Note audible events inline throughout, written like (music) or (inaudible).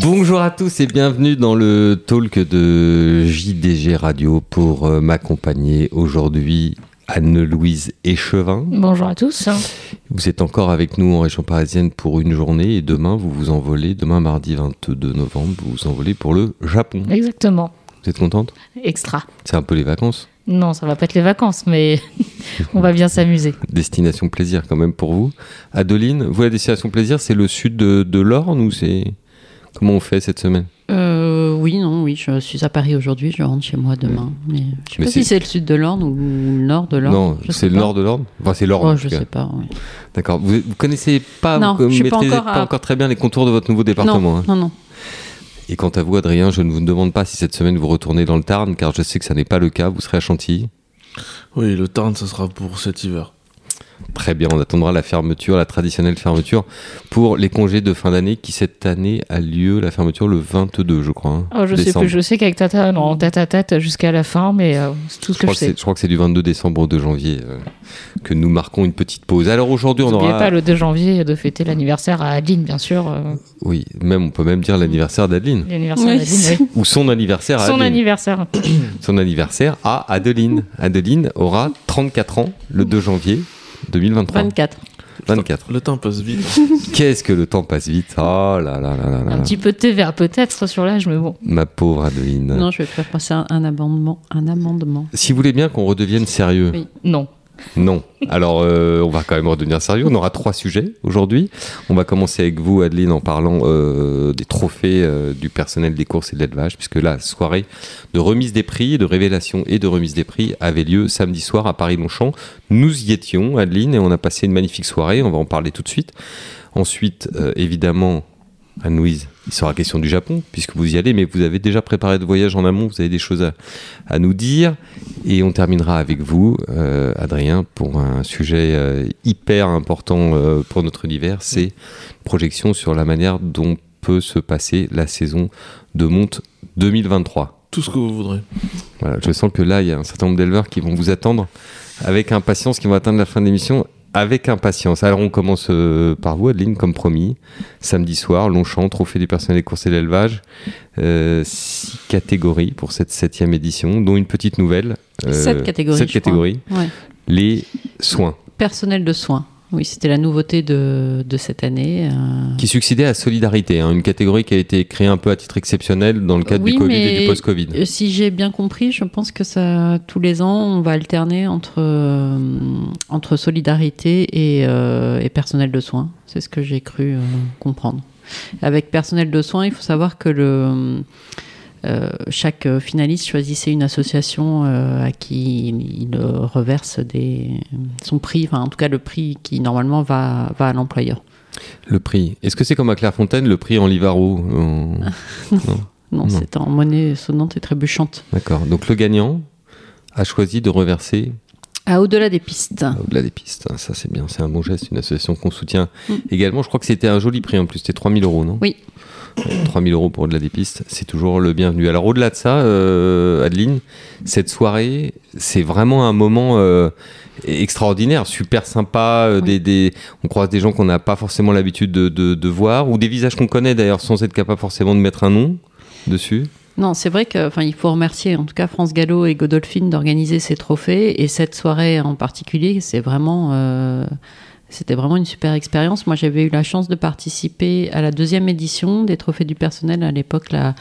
Bonjour à tous et bienvenue dans le talk de JDG Radio pour euh, m'accompagner aujourd'hui Anne-Louise Échevin. Bonjour à tous. Vous êtes encore avec nous en région parisienne pour une journée et demain vous vous envolez, demain mardi 22 novembre, vous vous envolez pour le Japon. Exactement. Vous êtes contente? Extra. C'est un peu les vacances? Non, ça va pas être les vacances, mais (laughs) on va bien s'amuser. Destination plaisir quand même pour vous. Adeline, vous la destination plaisir, c'est le sud de, de l'Orne ou c'est... Comment on fait cette semaine? Euh, oui, non, oui, je suis à Paris aujourd'hui, je rentre chez moi demain. Mais je sais Mais pas si c'est le sud de l'Orne ou le nord de l'Orne. Non, c'est le nord de l'Orne? Enfin, c'est l'Orne. Oh, en je cas. sais pas. oui. D'accord. Vous, vous connaissez pas, Non, vous je suis pas maîtrisez encore pas à- encore très bien les contours de votre nouveau département. Non, hein. non, non. Et quant à vous, Adrien, je ne vous demande pas si cette semaine vous retournez dans le Tarn, car je sais que ça n'est pas le cas. Vous serez à Chantilly? Oui, le Tarn, ça sera pour cet hiver. Très bien, on attendra la fermeture, la traditionnelle fermeture, pour les congés de fin d'année, qui cette année a lieu, la fermeture le 22, je crois. hein, Oh, je sais plus, je sais qu'avec Tata, non, tête à tête jusqu'à la fin, mais euh, c'est tout ce Je que je sais. je crois que c'est du 22 décembre au 2 janvier euh, que nous marquons une petite pause. Alors aujourd'hui, on N'oubliez aura... pas le 2 janvier de fêter l'anniversaire à Adeline, bien sûr. euh, Oui, même, on peut même dire l'anniversaire d'Adeline. l'anniversaire Oui, d'Adeline, oui. Ou son anniversaire à Son Adeline. anniversaire. son anniversaire à Adeline. Adeline aura 34 ans le 2 janvier 2023. 24. 24. Le temps passe vite. (laughs) Qu'est-ce que le temps passe vite? Oh là là là là là. Un petit peu de TVA peut-être sur l'âge, mais bon. Ma pauvre Adeline. Non, je vais faire passer un, un amendement. Un amendement. Si vous voulez bien qu'on redevienne sérieux. Oui. Non. Non. Alors, euh, on va quand même redevenir sérieux. On aura trois sujets aujourd'hui. On va commencer avec vous, Adeline, en parlant euh, des trophées euh, du personnel des courses et de l'élevage, puisque la soirée de remise des prix, de révélation et de remise des prix avait lieu samedi soir à Paris-Longchamp. Nous y étions, Adeline, et on a passé une magnifique soirée. On va en parler tout de suite. Ensuite, évidemment, Anne-Louise, il sera question du Japon, puisque vous y allez, mais vous avez déjà préparé de voyage en amont, vous avez des choses à, à nous dire. Et on terminera avec vous, euh, Adrien, pour un sujet euh, hyper important euh, pour notre univers, c'est une projection sur la manière dont peut se passer la saison de monte 2023. Tout ce que vous voudrez. Voilà, je sens que là, il y a un certain nombre d'éleveurs qui vont vous attendre avec impatience, qui vont atteindre la fin de l'émission avec impatience. Alors, on commence euh, par vous, Adeline, comme promis. Samedi soir, Longchamp, trophée du personnel des courses et de l'élevage. Euh, six catégories pour cette septième édition, dont une petite nouvelle. Euh, Sept catégories, Sept je crois. catégories. Ouais. Les soins, Personnel de soins. Oui, c'était la nouveauté de, de cette année. euh. qui succédait à Solidarité, hein, une catégorie qui a été créée un peu à titre exceptionnel dans le cadre Oui, du Covid et du post-Covid. Euh, Si j'ai bien compris, je pense que ça, tous les ans, on va alterner entre, euh, entre solidarité et, euh, et personnel de soins. C'est ce que j'ai cru comprendre. Avec personnel de soins, il faut savoir que le, euh, chaque finaliste choisissait une association euh, à qui il, il reverse des, son prix, enfin en tout cas le prix qui normalement va, va à l'employeur. Le prix. Est-ce que c'est comme à Clairefontaine, le prix en Livaro en- (laughs) Non, Non. c'est en monnaie sonnante et trébuchante. D'accord. Donc le gagnant a choisi de reverser À au-delà des pistes. au-delà des pistes. Ça, c'est bien. C'est un bon geste. Une association qu'on soutient Mm. également. Je crois que c'était un joli prix en plus. C'était 3000 euros, non? Oui. Ouais, 3000 euros pour au-delà des pistes. C'est toujours le bienvenu. Alors, au-delà de ça, euh, Adeline, cette soirée, c'est vraiment un moment euh, extraordinaire, super sympa. euh, Oui. des, des- on croise des gens qu'on n'a pas forcément l'habitude de, de- de voir ou des visages qu'on connaît d'ailleurs sans être capable forcément de mettre un nom dessus. Non, c'est vrai que, enfin, il faut remercier en tout cas France Gallo et Godolphin d'organiser ces trophées et cette soirée en particulier, c'est vraiment, c'était vraiment une super expérience. Moi, j'avais eu la chance de participer à la deuxième édition des trophées du personnel. À l'époque, la,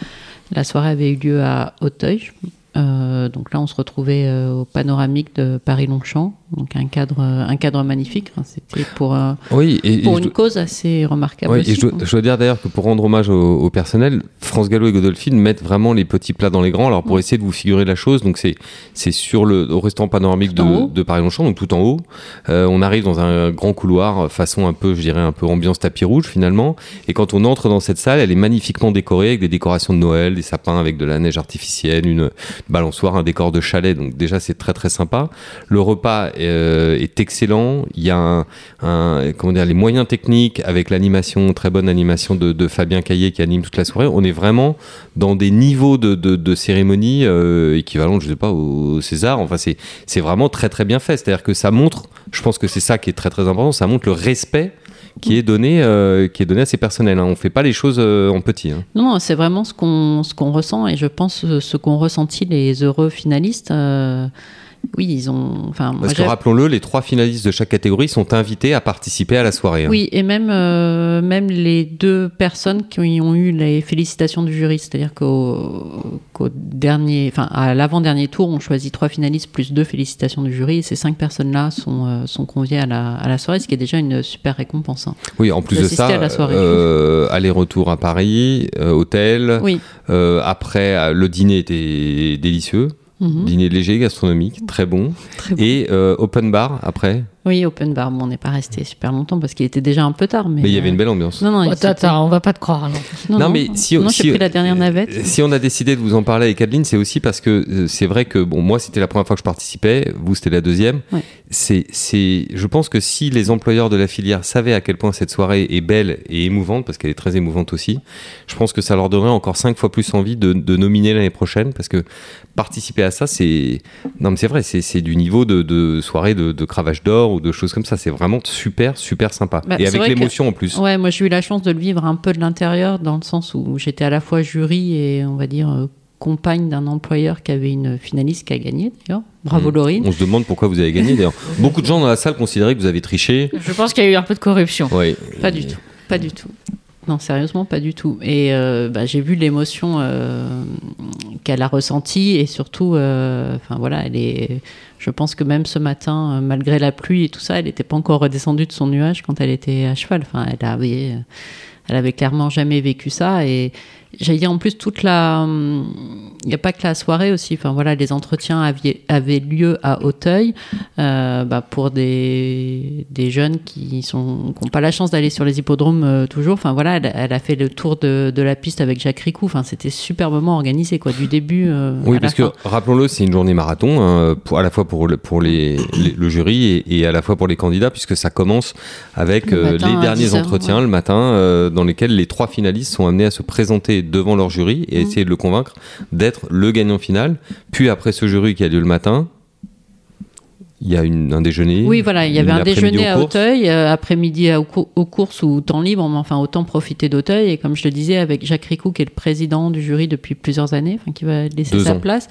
soirée avait eu lieu à Auteuil. Euh, donc là, on se retrouvait euh, au panoramique de Paris-Longchamp, donc un cadre, un cadre magnifique. C'était pour, euh, Oui, et, pour une cause assez remarquable. Ouais, aussi, et je dois, quoi. je dois dire d'ailleurs que pour rendre hommage au, au personnel, France Gallo et Godolphin mettent vraiment les petits plats dans les grands. Alors pour essayer de vous figurer la chose, donc c'est c'est sur le au restaurant panoramique de, de Paris-Longchamp, donc tout en haut. Euh, on arrive dans un grand couloir euh, façon un peu, je dirais un peu ambiance tapis rouge finalement. Et quand on entre dans cette salle, elle est magnifiquement décorée avec des décorations de Noël, des sapins avec de la neige artificielle, une balançoire, un décor de chalet. Donc déjà c'est très très sympa. Le repas euh, est excellent. Il y a un, comment dire les moyens techniques avec l'animation, très bonne animation de, Fabien Caillé qui anime toute la soirée. On est vraiment dans des niveaux de, de, cérémonie euh, équivalents, je sais pas, au César. Enfin c'est vraiment très très bien fait. C'est-à-dire que ça montre, je pense que c'est ça qui est très très important, ça montre le respect qui est donné, euh, qui est donné à ces personnels. Hein. On fait pas les choses euh, en petit. hein. Non, c'est vraiment ce qu'on ce qu'on ressent et je pense euh, ce qu'ont ressenti les heureux finalistes. euh, oui, ils ont. Enfin, Parce que rappelons-le, les trois finalistes de chaque catégorie sont invités à participer à la soirée. hein. Oui, et même, euh, même les deux personnes qui ont eu les félicitations du jury, c'est-à-dire qu'au dernier, enfin à l'avant-dernier tour, on choisit trois finalistes plus deux félicitations du jury, et ces cinq personnes-là sont, euh, sont conviées à la, à la soirée, ce qui est déjà une super récompense. hein. Oui, en plus de ça, euh, aller-retour à Paris, euh, hôtel. Oui. Après, le dîner était délicieux. Dîner léger, gastronomique, très bon. Très bon. Et euh, open bar après? Oui, open bar, bon, on n'est pas resté super longtemps parce qu'il était déjà un peu tard. Mais, Mais il y avait euh, une belle ambiance. Non, non, Oh, c'était- Attends, on va pas te croire. non, Non, non. mais si- non, si- j'ai pris la dernière navette. Euh, Si on a décidé de vous en parler avec Adeline, c'est aussi parce que euh, c'est vrai que bon, moi c'était la première fois que je participais, vous c'était la deuxième. Ouais. C'est, c'est, je pense que si les employeurs de la filière savaient à quel point cette soirée est belle et émouvante, parce qu'elle est très émouvante aussi, je pense que ça leur donnerait encore cinq fois plus envie de, de nominer l'année prochaine, parce que participer à ça, c'est, non mais c'est vrai, c'est, c'est du niveau de, de soirée de, de cravache d'or ou de choses comme ça. C'est vraiment super, super sympa. Bah, et avec que- l'émotion en plus. Ouais, moi j'ai eu la chance de le vivre un peu de l'intérieur, dans le sens où j'étais à la fois jury et on va dire euh, compagne d'un employeur qui avait une finaliste qui a gagné d'ailleurs. Bravo Mhm. Laurine. On se demande pourquoi vous avez gagné d'ailleurs. (laughs) Beaucoup de gens dans la salle considéraient que vous avez triché. Je pense qu'il y a eu un peu de corruption. Ouais. Pas du tout, pas du tout. Non, sérieusement, pas du tout. Et euh, bah, j'ai vu l'émotion euh, qu'elle a ressentie et surtout, enfin voilà, elle est. Je pense que même ce matin, euh, malgré la pluie et tout ça, elle n'était pas encore redescendue de son nuage quand elle était à cheval. Enfin, elle avait, elle avait clairement jamais vécu ça et j'allais dire en plus toute la, il n'y a pas que la soirée aussi. Enfin voilà, les entretiens avaient, avaient lieu à Auteuil euh, bah, pour des, des jeunes qui sont qui n'ont pas la chance d'aller sur les hippodromes euh, toujours. Enfin voilà, elle, elle a fait le tour de, de la piste avec Jacques Ricou. Enfin c'était superbement organisé quoi, du début. euh, Oui, à parce la que rappelons-le, c'est une journée marathon, hein, pour, à la fois pour, le, pour les, les- le jury et, et à la fois pour les candidats, puisque ça commence avec Le euh, matin les derniers 10 heures, entretiens ouais. le matin, dans lesquels les trois finalistes sont amenés à se présenter devant leur jury et Mhm. essayer de le convaincre d'être le gagnant final. Puis après ce jury qui a lieu le matin, il y a une, un déjeuner. Oui, voilà, il y avait un déjeuner à. Auteuil, euh, après-midi aux, cou- aux courses ou temps libre, mais enfin autant profiter d'Auteuil. Et comme je le disais, avec Jacques Ricou, qui est le président du jury depuis plusieurs années, enfin qui va laisser Deux sa ans. place,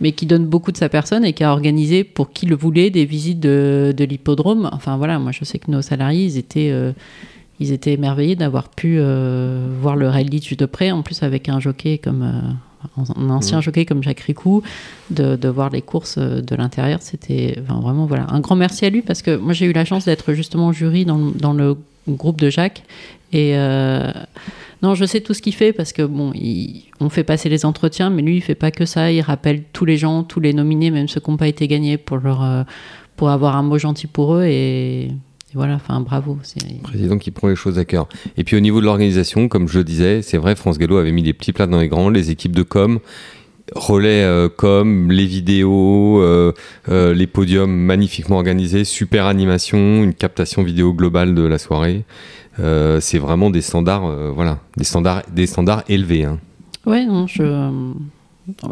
mais qui donne beaucoup de sa personne et qui a organisé pour qui le voulait des visites de, de l'hippodrome. Enfin voilà, moi je sais que nos salariés, ils étaient, euh, ils étaient émerveillés d'avoir pu euh, voir le rallye de près, en plus avec un jockey comme. euh, un ancien Mhm. jockey comme Jacques Ricou, de, de voir les courses euh, de l'intérieur, c'était enfin, vraiment voilà un grand merci à lui parce que moi j'ai eu la chance d'être justement jury dans, le- dans le groupe de Jacques et euh, non je sais tout ce qu'il fait parce que bon il- on fait passer les entretiens mais lui il fait pas que ça il rappelle tous les gens tous les nominés même ceux qui n'ont pas été gagnés pour leur pour avoir un mot gentil pour eux et, et voilà enfin bravo Président qui prend les choses à cœur. Et puis au niveau de l'organisation, comme je le disais, c'est vrai, France Gallo avait mis les petits plats dans les grands, les équipes de com, relais euh, com, les vidéos, euh, euh, les podiums magnifiquement organisés, super animation, une captation vidéo globale de la soirée. C'est vraiment des standards, voilà, des standards, des standards élevés. hein. Ouais, non, je,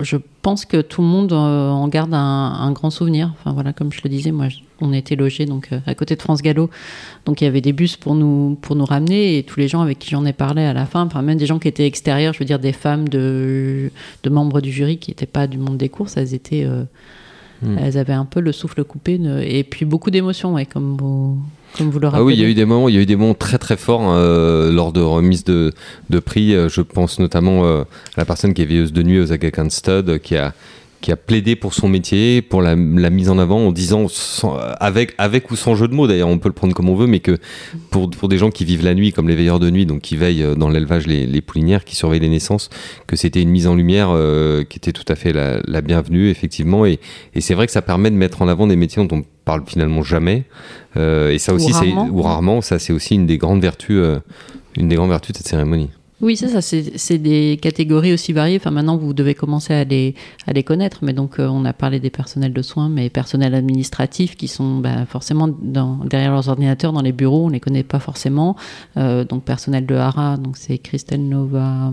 je pense que tout le monde euh, en garde un, un grand souvenir. Enfin voilà, comme je le disais, moi, on était logés donc euh, à côté de France Gallo, donc il y avait des bus pour nous pour nous ramener et tous les gens avec qui j'en ai parlé à la fin, enfin même des gens qui étaient extérieurs, je veux dire des femmes de de membres du jury qui n'étaient pas du monde des courses, elles étaient euh, Hmm. elles avaient un peu le souffle coupé et puis beaucoup d'émotions, ouais, comme vous comme vous le rappelez. Ah oui, il y a eu des moments, il y a eu des moments très très forts euh, lors de remise de, de prix. Euh, Je pense notamment euh, à la personne qui est veilleuse de nuit aux Aga Khan Stud, euh, qui a qui a plaidé pour son métier, pour la, la mise en avant, en disant sans- avec avec ou sans jeu de mots d'ailleurs, on peut le prendre comme on veut, mais que pour pour des gens qui vivent la nuit, comme les veilleurs de nuit, donc qui veillent dans l'élevage les, les poulinières, qui surveillent les naissances, que c'était une mise en lumière euh, qui était tout à fait la, la bienvenue effectivement, et, et c'est vrai que ça permet de mettre en avant des métiers dont on parle finalement jamais, Euh, et ça aussi c'est rarement. ou rarement, ça c'est aussi une des grandes vertus, euh, une des grandes vertus de cette cérémonie. Oui, c'est ça, c'est des catégories aussi variées. Enfin, maintenant, vous devez commencer à les, à les connaître. Mais donc, euh, on a parlé des personnels de soins, mais personnels administratifs qui sont bah, forcément dans, derrière leurs ordinateurs dans les bureaux, on les connaît pas forcément. Euh, donc, personnel de Hara, donc c'est Christelle Nova.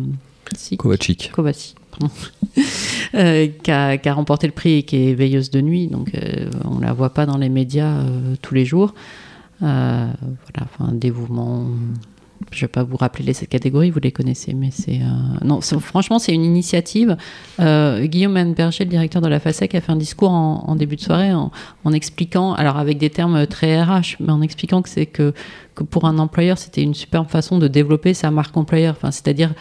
Si, Kovacic. (laughs) Euh, qui, a, remporté le prix et qui est veilleuse de nuit. Donc, euh, on la voit pas dans les médias euh, tous les jours. Euh, voilà, enfin, dévouement. Je vais pas vous rappeler les catégories, vous les connaissez, mais c'est non, franchement, c'est une initiative. Guillaume Berger, le directeur de la FASEC, a fait un discours en, en début de soirée en, en expliquant, alors avec des termes très RH, mais en expliquant que c'est que, que pour un employeur, c'était une superbe façon de développer sa marque employeur. Enfin, c'est-à-dire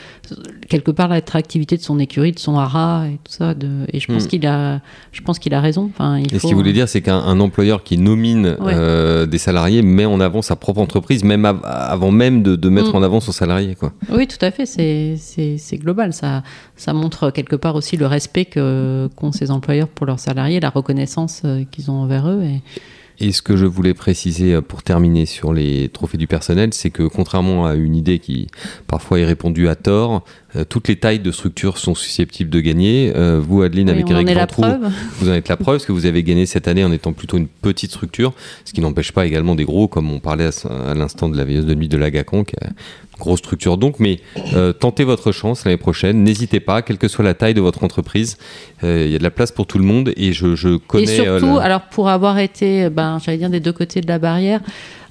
quelque part l'attractivité de son écurie, de son hara et tout ça. De, et je pense Hmm. qu'il a, je pense qu'il a raison. Enfin, il Et ce faut- qu'il voulait dire, c'est qu'un un employeur qui nomine Ouais. euh, des salariés met en avant sa propre entreprise, même av- avant même de, de mettre Mm. en avant son salarié. Quoi. Oui, tout à fait. C'est, global. Ça, ça montre quelque part aussi le respect qu'ont ces employeurs pour leurs salariés, la reconnaissance euh, qu'ils ont envers eux. Et... Et ce que je voulais préciser euh, pour terminer sur les trophées du personnel, c'est que contrairement à une idée qui parfois est répandue à tort, toutes les tailles de structures sont susceptibles de gagner. Euh, vous, Adeline, Oui, avec Eric est la Ventroux, preuve. (laughs) vous en êtes la preuve, parce que vous avez gagné cette année en étant plutôt une petite structure, ce qui n'empêche pas également des gros, comme on parlait à, à l'instant de la veilleuse de nuit de l'Agacan, qui a une grosse structure donc. Mais euh, tentez votre chance l'année prochaine, n'hésitez pas, quelle que soit la taille de votre entreprise, euh, il y a de la place pour tout le monde, et je, je connais... Et euh, surtout, la- alors pour avoir été, ben, j'allais dire des deux côtés de la barrière,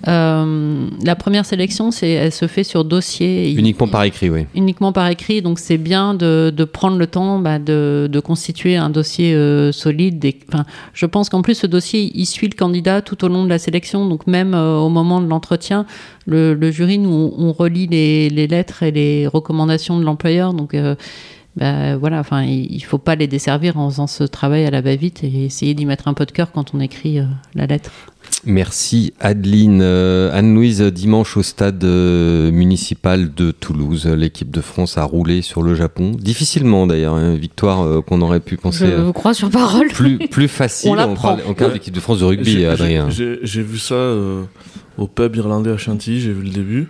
euh, la première sélection, c'est, elle se fait sur dossier. Uniquement par écrit, oui. uniquement par écrit, donc c'est bien de, de prendre le temps bah, de, de constituer un dossier euh, solide. Enfin, je pense qu'en plus ce dossier, il suit le candidat tout au long de la sélection, donc même euh, au moment de l'entretien, le, le jury, nous, on, on relit les, les lettres et les recommandations de l'employeur, donc bah, voilà, enfin, il, faut pas les desservir en faisant ce travail à la va-vite et essayer d'y mettre un peu de cœur quand on écrit euh, la lettre. Merci Adeline. Euh, Anne-Louise, dimanche au stade euh, municipal de Toulouse, l'équipe de France a roulé sur le Japon. Difficilement d'ailleurs, hein, victoire euh, qu'on aurait pu penser Je vous crois sur parole. plus, (laughs) plus facile. On la on prend. parle encore de l'équipe de France de rugby, J'ai- Adrien. j'ai- vu ça euh, au pub irlandais à Chantilly, j'ai vu le début.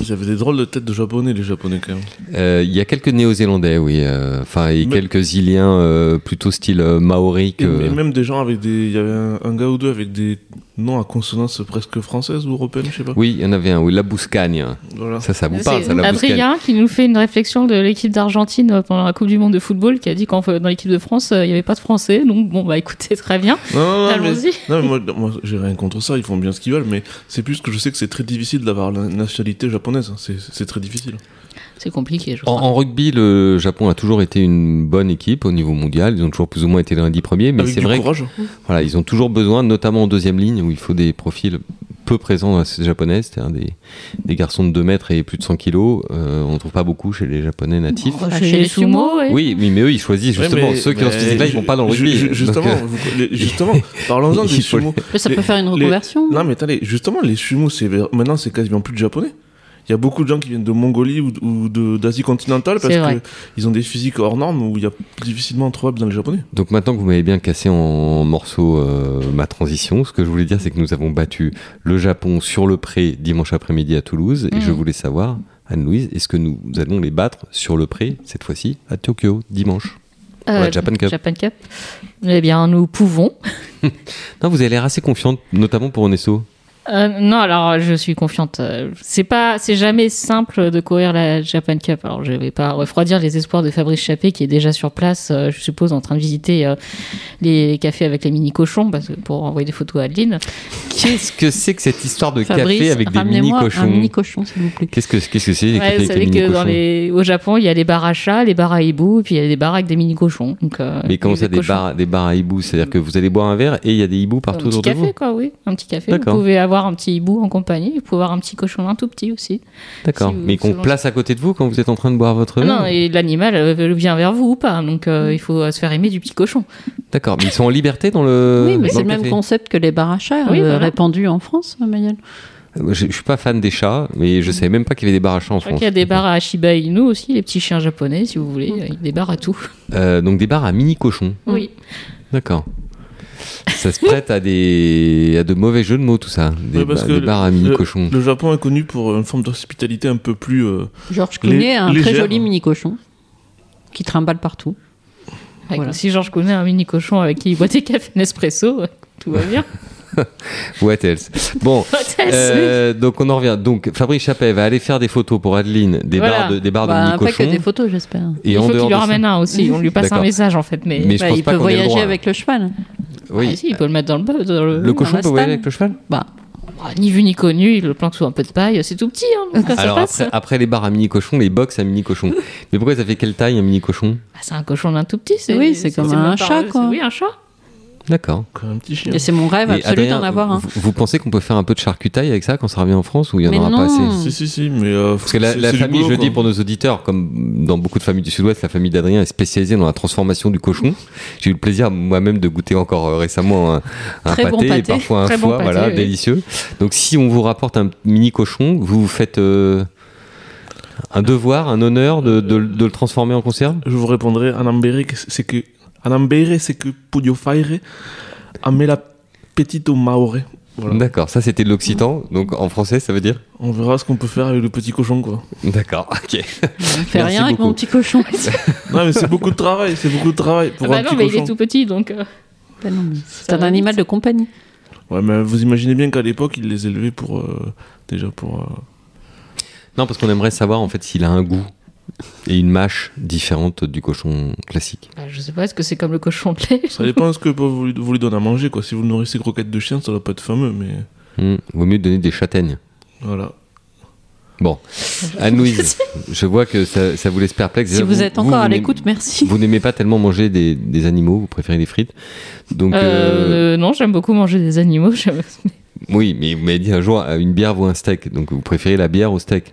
Ils avaient des drôles de têtes de japonais, les japonais quand même. Euh, Il y a quelques néo-zélandais, oui. euh, Enfin, et Mais- quelques îliens euh, plutôt style maori Et, même des gens avec des. Il y avait un, un gars ou deux avec des noms à consonance presque française ou européenne, je sais pas. Oui, il y en avait un, oui, la Bouscagne. Voilà. Ça, ça vous parle, ça, la Bouscagne Adrien qui nous fait une réflexion de l'équipe d'Argentine euh, pendant la Coupe du Monde de football, qui a dit qu'en dans l'équipe de France, euh, il n'y avait pas de Français. Donc bon, bah écoutez, très bien. Non, non, mais, Allons-y. non, mais moi, moi, j'ai rien contre ça, ils font bien ce qu'ils veulent, mais c'est plus que je sais que c'est très difficile d'avoir la nationalité japonaise. hein. C'est très difficile. C'est compliqué, je En, crois. en rugby, le Japon a toujours été une bonne équipe au niveau mondial. Ils ont toujours plus ou moins été dans les dix premiers, mais c'est vrai que. Voilà, ils ont toujours besoin, notamment en deuxième ligne, où il faut des profils peu présents dans la société japonaise, c'est-à-dire des, des garçons de 2 mètres et plus de 100 kilos. Euh, on ne trouve pas beaucoup chez les japonais natifs. Enfin, chez les sumo, ouais. Oui, oui, mais eux, ils choisissent Ouais, justement. mais- Ceux qui ont ce physique-là, ils vont pas dans le rugby. ju- Donc, Justement, euh, les- justement parlons-en (laughs) des sumo. Mais ça Les- peut faire une les- reconversion. Non, mais attendez, justement, les sumo, c'est maintenant, c'est quasiment plus de japonais. Il y a beaucoup de gens qui viennent de Mongolie ou, d'Asie continentale parce qu'ils ont des physiques hors normes où il y a difficilement trouvable dans les japonais. Donc maintenant que vous m'avez bien cassé en morceaux euh, ma transition, ce que je voulais dire, c'est que nous avons battu le Japon sur le pré dimanche après-midi à Toulouse. Et je voulais savoir, Anne-Louise, est-ce que nous allons les battre sur le pré, cette fois-ci, à Tokyo, dimanche Euh, Japan Cup? Japan Cup. Eh bien, nous pouvons. (laughs) Non, vous avez l'air assez confiante, notamment pour Onesso. Euh, non, alors je suis confiante. Euh, C'est pas, c'est jamais simple de courir la Japan Cup. Alors je vais pas refroidir les espoirs de Fabrice Chappé qui est déjà sur place, euh, je suppose, en train de visiter euh, les cafés avec les mini cochons, parce que pour envoyer des photos à Adeline. Qu'est-ce que c'est que cette histoire de Fabrice, café avec des mini un cochons mini cochon, s'il vous plaît. Qu'est-ce que qu'est-ce que c'est les Ouais, cafés vous avec savez les mini que dans les, au Japon, il y a les bars à chats, les bars à hibou, et puis il y a des bars avec des mini cochons. Donc, Mais comment ça, des bars, des bars à hibou C'est-à-dire que vous allez boire un verre et il y a des hiboux partout un petit autour de café, vous? quoi, oui. Un petit café. Vous pouvez avoir un petit hibou en compagnie. Vous pouvez avoir un petit cochon, un tout petit aussi. D'accord. si Mais qu'on selon- place à côté de vous quand vous êtes en train de boire votre Ah non, et l'animal euh, vient vers vous ou pas. Donc, euh, il faut euh, se faire aimer du petit cochon. D'accord. Mais ils sont en liberté dans le. Oui, mais c'est le même concept que les bars à chats, Oui, euh, voilà. répandus en France, Mayel. Je, je suis pas fan des chats, mais je savais même pas qu'il y avait des bars à chats en Je crois France. qu'il y a des bars à Shiba Inu aussi, les petits chiens japonais, si vous voulez. Il y a des bars à tout. Euh, donc des bars à mini cochons. Oui. D'accord. Ça se prête à des à de mauvais jeux de mots tout ça. Des, Ouais, parce ba- que des bars à mini le- cochons. Le Japon est connu pour une forme d'hospitalité un peu plus. euh, Georges Clooney a un très joli mini cochon qui trimballe partout. Avec- Voilà. Si Georges connaît un mini cochon avec qui il boit des cafés Nespresso, euh, (laughs) tout va bien. (laughs) What else? Bon. (laughs) euh, donc on en revient. Donc Fabrice Chappet va aller faire des photos pour Adeline des Voilà. bars de des bars de Bah, mini pas que des photos, j'espère. Et il faut qu'il lui de ramène un aussi. On lui passe un message en fait. Mais, Mais je Bah, pense il pas peut voyager droit. avec le cheval. Oui. Ah, si, il peut le mettre dans le, dans le, Le cochon peut voyager avec le cheval Bah, Ah, ni vu ni connu, il le planque sous un peu de paille, c'est tout petit. Hein, ça Alors passe. après, après les bars à mini cochon, les box à mini cochon. (laughs) Mais pourquoi ça fait quelle taille un mini cochon Ah, c'est un cochon d'un tout petit. c'est- Oui, c'est comme un pas- chat, quoi. Oui, un chat. D'accord. Comme un petit chien. Et c'est mon rêve Et absolu d'en avoir un. Vous, vous pensez qu'on peut faire un peu de charcutaille avec ça quand ça revient en France ou il y en Mais aura non. pas assez Si, si, si, mais. euh, Parce que la, famille, boulot, je dis pour nos auditeurs, comme dans beaucoup de familles du Sud-Ouest, la famille d'Adrien est spécialisée dans la transformation du cochon. J'ai eu le plaisir moi-même de goûter encore euh, récemment un, un Très bon pâté, et parfois un Très bon foie, pâté, voilà, oui. délicieux. Donc si on vous rapporte un mini cochon, vous vous faites euh, un devoir, un honneur de, de- de le transformer en conserve? Je vous répondrai ambere, que c'est que. En ambere, c'est que pudio faire, a me la petite au maore. Voilà. D'accord, ça c'était de l'occitan, donc en français ça veut dire On verra ce qu'on peut faire avec le petit cochon, quoi. D'accord, ok. Je (laughs) fais Merci rien avec mon petit cochon. (laughs) Non, mais c'est beaucoup de travail, c'est beaucoup de travail pour Ah bah un non, petit mais il est tout petit, donc. euh, mais C'est un animal de compagnie. Ouais, mais vous imaginez bien qu'à l'époque, ils les élevaient pour. euh, déjà pour. euh, Non, parce qu'on aimerait savoir en fait s'il a un goût et une mâche différente du cochon classique. bah, je sais pas, est-ce que c'est comme le cochon de lait Ça dépend de ce que vous lui, vous lui donnez à manger, quoi. Si vous le nourrissez croquettes de chien, ça doit pas être fameux, mais. Hmm, vaut mieux donner des châtaignes. Voilà. Bon, Anne-Louise, je vois que ça, ça vous laisse perplexe. Si Déjà, vous êtes encore à l'écoute, merci. Vous n'aimez pas tellement manger des, des animaux, vous préférez les frites. Donc, euh, Euh, Non, j'aime beaucoup manger des animaux. (laughs) oui, mais vous m'avez dit un jour, euh, une bière vaut un steak. Donc, vous préférez la bière au steak.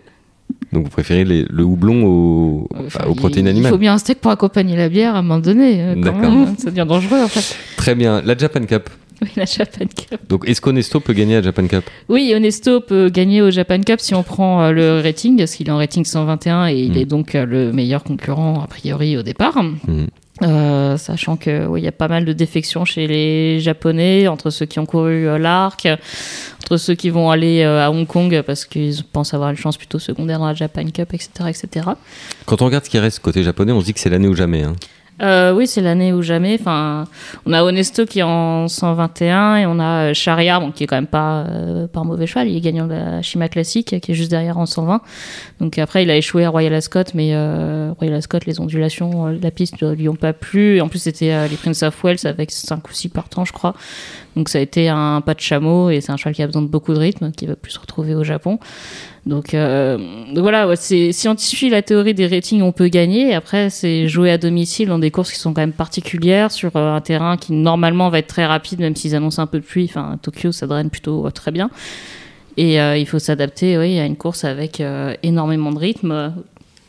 Donc, vous préférez les- le houblon au- Enfin, aux protéines il, animales. Il faut bien un steak pour accompagner la bière à un moment donné. euh, D'accord. hein, Ça devient dangereux en fait. Très bien. La Japan Cup. Oui, la Japan Cup. Donc, est-ce qu'Onesto peut gagner la Japan Cup? Oui, Onesto peut gagner au Japan Cup si on prend euh, le rating, parce qu'il est en rating 121 et il Mm. est donc euh, le meilleur concurrent a priori au départ. Mhm. Euh, sachant que oui, il y a pas mal de défections chez les Japonais entre ceux qui ont couru euh, l'arc, entre ceux qui vont aller euh, à Hong Kong parce qu'ils pensent avoir une chance plutôt secondaire dans la Japan Cup, etc., etc. Quand on regarde ce qui reste côté japonais, on se dit que c'est l'année ou jamais. hein. Euh, oui, c'est l'année ou jamais. Enfin, on a Honesto qui est en 121 et on a euh, Shariar, bon, qui est quand même pas, euh, pas un mauvais cheval. Il est gagnant de la Shima classique, qui est juste derrière en 120. Donc après, il a échoué à Royal Ascot, mais euh, Royal Ascot, les ondulations euh, la piste lui ont pas plu. Et en plus, c'était euh, les Prince of Wales avec 5 ou 6 partants, je crois. Donc ça a été un pas de chameau et c'est un cheval qui a besoin de beaucoup de rythme, qui va plus se retrouver au Japon. Donc, euh, donc voilà, ouais, si on suit la théorie des ratings, on peut gagner. Après, c'est jouer à domicile dans des courses qui sont quand même particulières, sur euh, un terrain qui normalement va être très rapide, même s'ils annoncent un peu de pluie. Enfin, Tokyo, ça draine plutôt euh, très bien. Et euh, il faut s'adapter oui, à une course avec euh, énormément de rythme.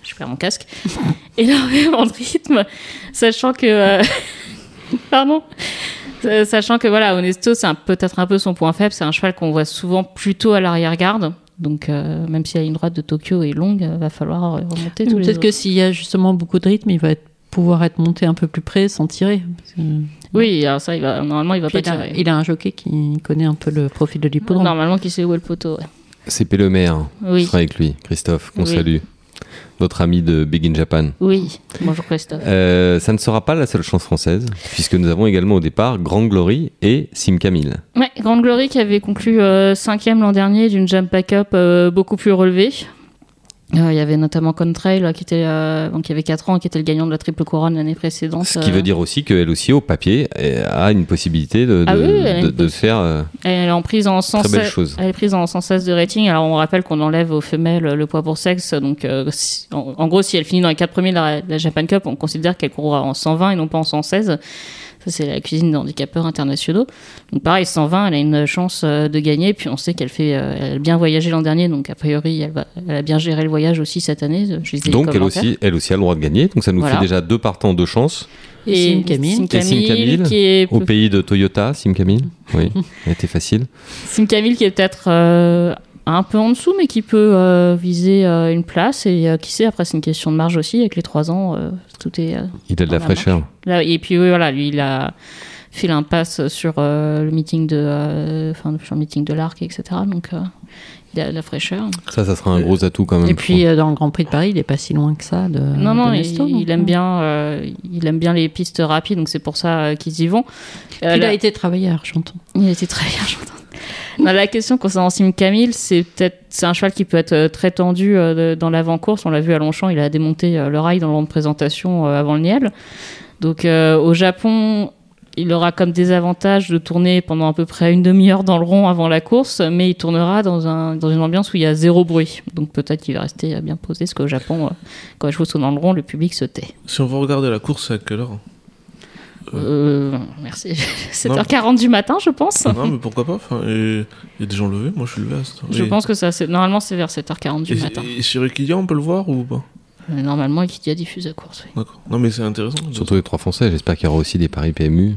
Je perds mon casque. (laughs) énormément de rythme, sachant que... (laughs) Pardon Sachant que voilà, Honesto, c'est peut-être un peu son point faible. C'est un cheval qu'on voit souvent plutôt à l'arrière-garde. Donc, euh, même si la ligne droite de Tokyo est longue, euh, va falloir euh, remonter tous Peut-être que s'il y a justement beaucoup de rythme, il va être- pouvoir être monté un peu plus près sans tirer. Parce que- Oui, alors ça, il va, normalement, il va Puis pas il, a, tirer. il a un jockey qui connaît un peu le profil de l'hippodrome. Normalement, qui sait où est le poteau. ouais. C'est P. Le Maire. Oui, Je serai avec lui, Christophe, qu'on Oui. salue. Notre ami de Big in Japan. oui. Bonjour Christophe. Euh, ça ne sera pas la seule chance française, puisque nous avons également au départ Grand Glory et Sim Camille. Ouais, Grande Glory qui avait conclu euh, cinquième l'an dernier d'une jump pack up euh, beaucoup plus relevée. Euh, Il y avait notamment Contrail là, qui était euh, donc qui avait 4 ans qui était le gagnant de la triple couronne l'année précédente. Ce qui euh, veut dire aussi qu'elle aussi, au papier, euh, a une possibilité de, Ah de- oui, faire. euh, Elle est en prise en 116, belle chose. Elle est prise en 116 de rating. Alors on rappelle qu'on enlève aux femelles le poids pour sexe. Donc euh, si- en, en gros, si elle finit dans les 4 premiers de la, de la Japan Cup, on considère qu'elle courra en 120 et non pas en 116. Ça, c'est la cuisine d'handicapeurs internationaux. Donc pareil, 120, elle a une chance euh, de gagner. Puis on sait qu'elle fait, euh, elle a bien voyagé l'an dernier. Donc a priori, elle, va, elle a bien géré le voyage aussi cette année. Je Donc elle aussi, elle aussi a le droit de gagner. Donc ça nous Voilà. fait déjà deux partants, deux chances. Et Sim Camille. Sim Et Sim Camille, Camille, qui est Au pays de Toyota, Sim Camille. Oui, (laughs) elle était facile. Sim Camille qui est peut-être euh, un peu en dessous, mais qui peut euh, viser euh, une place. Et euh, qui sait, après, c'est une question de marge aussi. Avec les 3 ans, tout est. Il a de la fraîcheur. là. Et puis, oui, voilà, lui, il a fait l'impasse sur le meeting de, enfin, sur le meeting de l'Arc, etc. Donc, il a de la fraîcheur. Ça, ça sera un gros atout quand même. Et puis euh, dans le Grand Prix de Paris, il est pas si loin que ça de. non, non, de il, Nesto, donc, il aime bien, euh, il aime bien les pistes rapides, donc c'est pour ça euh, qu'ils y vont. Euh, il là- a été travaillé à Argenton. Il a été très bien, j'entends. Non, la question concernant Sim Camille, c'est peut-être c'est un cheval qui peut être très tendu euh, dans l'avant-course. On l'a vu à Longchamp, il a démonté euh, le rail dans le rang de présentation euh, avant le Niel. Donc euh, au Japon, il aura comme désavantage de tourner pendant à peu près une demi-heure dans le rond avant la course, mais il tournera dans, un, dans une ambiance où il y a zéro bruit. Donc peut-être qu'il va rester bien posé, parce qu'au Japon, euh, quand les chevaux sont dans le rond, le public se tait. Si on veut regarder la course, à quelle heure? Euh, merci. (laughs) 7h40 du matin, je pense. Non, mais pourquoi pas? Enfin, Il y a des gens levés, moi je suis levé à cette heure. Je pense que ça, normalement c'est vers 7h40 du et, matin. Et sur Equidia, on peut le voir ou pas? Normalement, Equidia diffuse la course. Oui. D'accord. Non, mais c'est intéressant. Surtout les trois Français, j'espère qu'il y aura aussi des paris PMU.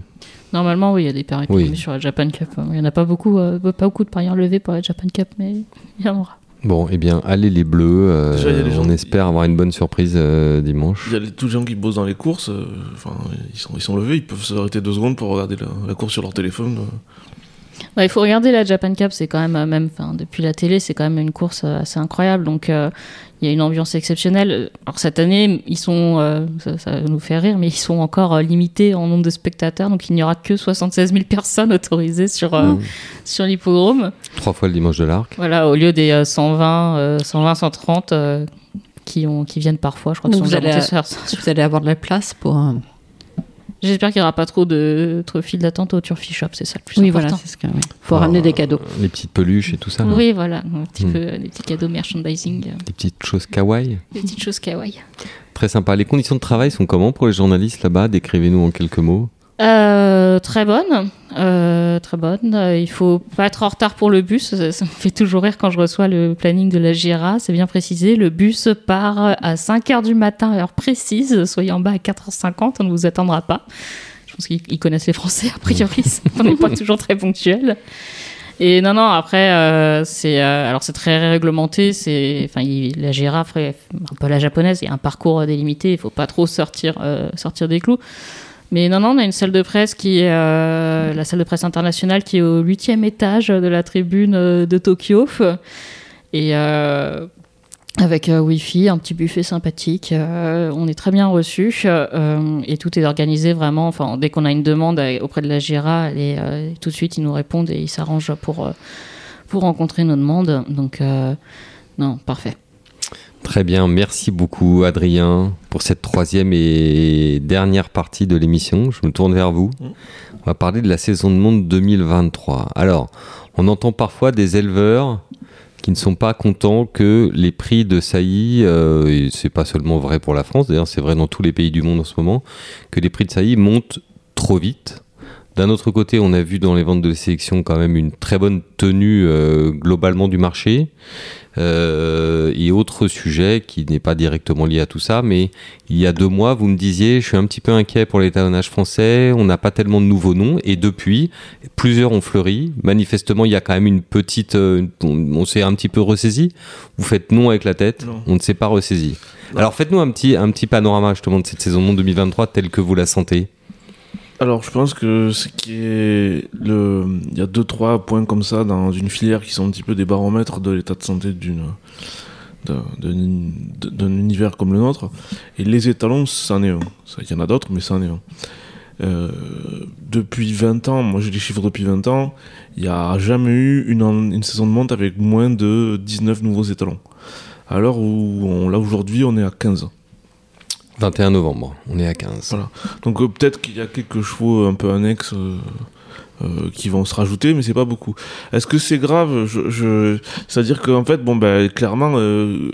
Normalement, oui, il y a des paris PMU sur la Japan Cup. Il n'y en a pas beaucoup, euh, pas beaucoup de paris levés pour la Japan Cup, mais il y en aura. Bon, eh bien, allez les Bleus. Euh, on espère avoir une bonne surprise euh, dimanche. Il y a tous les gens qui bossent dans les courses. Euh, enfin, ils, sont, ils sont levés, ils peuvent s'arrêter deux secondes pour regarder la, course sur leur téléphone. Il faut regarder la Japan Cup, c'est quand même, même depuis la télé, c'est quand même une course assez incroyable. Donc, il y a une ambiance exceptionnelle. Alors cette année, ils sont, euh, ça, nous fait rire, mais ils sont encore euh, limités en nombre de spectateurs, donc il n'y aura que 76 000 personnes autorisées sur, euh, mmh. sur l'hippodrome. Trois fois le dimanche de l'Arc. Voilà, au lieu des 120, 120, 130 qui, ont, qui viennent parfois. Je crois que vous, allez, vous allez avoir de la place pour J'espère qu'il n'y aura pas trop de trop files d'attente au Turfy Shop, c'est ça le plus important. Oui, voilà, c'est ce qu'il faut ramener des cadeaux. Les petites peluches et tout ça. Oui, voilà, un petit hmm. peu, des petits cadeaux merchandising. Des petites choses kawaii. Des petites choses kawaii. Très sympa. Les conditions de travail sont comment pour les journalistes là-bas? Décrivez-nous en quelques mots. Euh, très bonne, euh, très bonne. Euh, il faut pas être en retard pour le bus. Ça, me fait toujours rire quand je reçois le planning de la GIRA. C'est bien précisé. Le bus part à 5 h du matin, heure précise. Soyez en bas à 4h50, on ne vous attendra pas. Je pense qu'ils connaissent les Français, a priori. (laughs) on n'est pas toujours très ponctuel. Et non, non, après, c'est alors c'est très réglementé. C'est, enfin, la GIRA ferait un peu la japonaise. Il y a un parcours délimité. Il faut pas trop sortir, sortir des clous. Mais non, non, on a une salle de presse qui est euh, la salle de presse internationale qui est au huitième étage de la tribune euh, de Tokyo. (laughs) Et euh, avec Wi-Fi, un petit buffet sympathique. on est très bien reçus et tout est organisé vraiment. Enfin, dès qu'on a une demande auprès de la GIRA, tout de suite ils nous répondent et ils s'arrangent pour, pour rencontrer nos demandes. Donc, non, parfait. Très bien, merci beaucoup Adrien pour cette troisième et dernière partie de l'émission. Je me tourne vers vous. Mm. On va parler de la saison de monde 2023. Alors, on entend parfois des éleveurs qui ne sont pas contents que les prix de saillie, euh, et c'est pas seulement vrai pour la France, d'ailleurs c'est vrai dans tous les pays du monde en ce moment, que les prix de saillie montent trop vite. D'un autre côté, on a vu dans les ventes de sélection quand même une très bonne tenue euh, globalement du marché. Euh, et autre sujet qui n'est pas directement lié à tout ça, mais il y a deux mois, vous me disiez, je suis un petit peu inquiet pour l'étalonnage français, on n'a pas tellement de nouveaux noms, et depuis, plusieurs ont fleuri. Manifestement, il y a quand même une petite, euh, on, s'est un petit peu ressaisi. Vous faites non avec la tête, on ne s'est pas ressaisi. Alors faites-nous un petit, un petit panorama justement de cette saison 2023 telle que vous la sentez. Alors, je pense que ce qui est le, il y a deux trois points comme ça dans une filière qui sont un petit peu des baromètres de l'état de santé d'une d'un univers comme le nôtre. Et les étalons, c'en est un. Il y en a d'autres, mais c'en est un. Euh, depuis 20 ans, moi j'ai des chiffres depuis 20 ans, il n'y a jamais eu une, une, saison de monte avec moins de 19 nouveaux étalons. Alors où on, là aujourd'hui on est à 15. 21 novembre, on est à 15. Voilà. Donc euh, peut-être qu'il y a quelques chevaux un peu annexes euh, euh, qui vont se rajouter, mais c'est pas beaucoup. Est-ce que c'est grave? C'est-à-dire qu'en fait, bon, ben, clairement,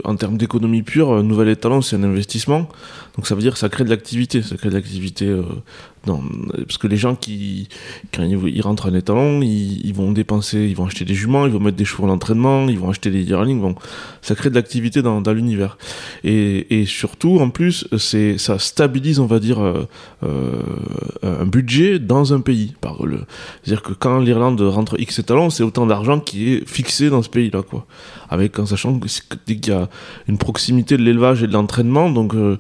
en termes d'économie pure, Nouvel Étalon, c'est un investissement. Donc ça veut dire que ça crée de l'activité. Ça crée de l'activité parce que les gens qui, quand ils, rentrent en étalon, ils, vont dépenser, ils vont acheter des juments, ils vont mettre des chevaux d'entraînement, ils vont acheter des yearlings, bon, ça crée de l'activité dans, l'univers. Et, et, surtout, en plus, c'est, ça stabilise, on va dire, euh, euh un budget dans un pays. Par le, c'est-à-dire que quand l'Irlande rentre X étalons, c'est autant d'argent qui est fixé dans ce pays-là, quoi. Avec, en sachant qu'il y a une proximité de l'élevage et de l'entraînement, donc, euh,